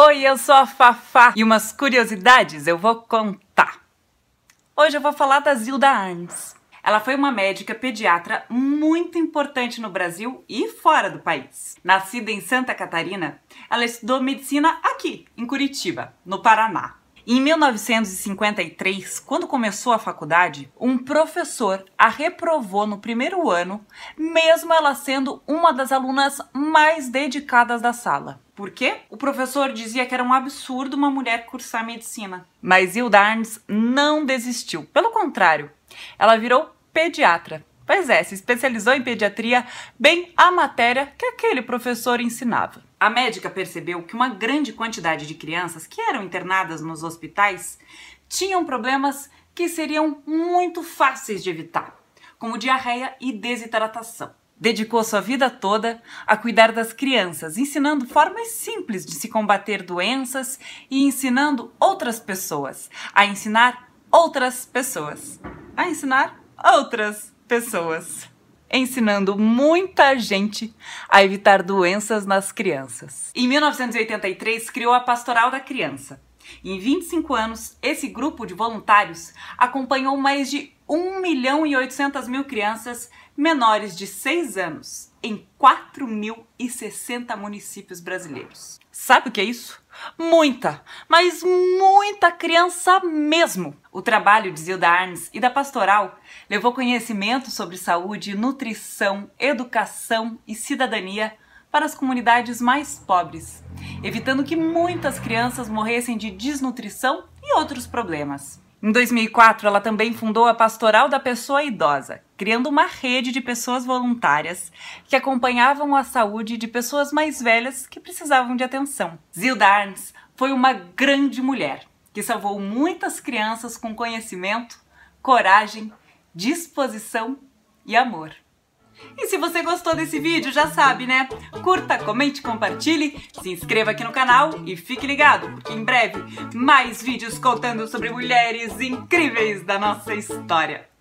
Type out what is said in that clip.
Oi, eu sou a Fafá e umas curiosidades eu vou contar. Hoje eu vou falar da Zilda Arnes. Ela foi uma médica pediatra muito importante no Brasil e fora do país. Nascida em Santa Catarina, ela estudou medicina aqui, em Curitiba, no Paraná. Em 1953, quando começou a faculdade, um professor a reprovou no primeiro ano, mesmo ela sendo uma das alunas mais dedicadas da sala. Por quê? O professor dizia que era um absurdo uma mulher cursar medicina. Mas Hilda Arnes não desistiu. Pelo contrário, ela virou pediatra. Pois é, se especializou em pediatria, bem a matéria que aquele professor ensinava. A médica percebeu que uma grande quantidade de crianças que eram internadas nos hospitais tinham problemas que seriam muito fáceis de evitar, como diarreia e desidratação. Dedicou sua vida toda a cuidar das crianças, ensinando formas simples de se combater doenças e ensinando outras pessoas a ensinar outras pessoas a ensinar outras pessoas, ensinando muita gente a evitar doenças nas crianças. Em 1983, criou a Pastoral da Criança. Em 25 anos, esse grupo de voluntários acompanhou mais de 1 milhão e 800 mil crianças menores de 6 anos em 4.060 municípios brasileiros. Sabe o que é isso? Muita, mas muita criança mesmo. O trabalho de Zilda Arnes e da Pastoral levou conhecimento sobre saúde, nutrição, educação e cidadania para as comunidades mais pobres, evitando que muitas crianças morressem de desnutrição e outros problemas. Em 2004, ela também fundou a Pastoral da Pessoa Idosa, criando uma rede de pessoas voluntárias que acompanhavam a saúde de pessoas mais velhas que precisavam de atenção. Zilda Arnes foi uma grande mulher que salvou muitas crianças com conhecimento, coragem, disposição e amor. E se você gostou desse vídeo, já sabe, né? Curta, comente, compartilhe, se inscreva aqui no canal e fique ligado, porque em breve mais vídeos contando sobre mulheres incríveis da nossa história.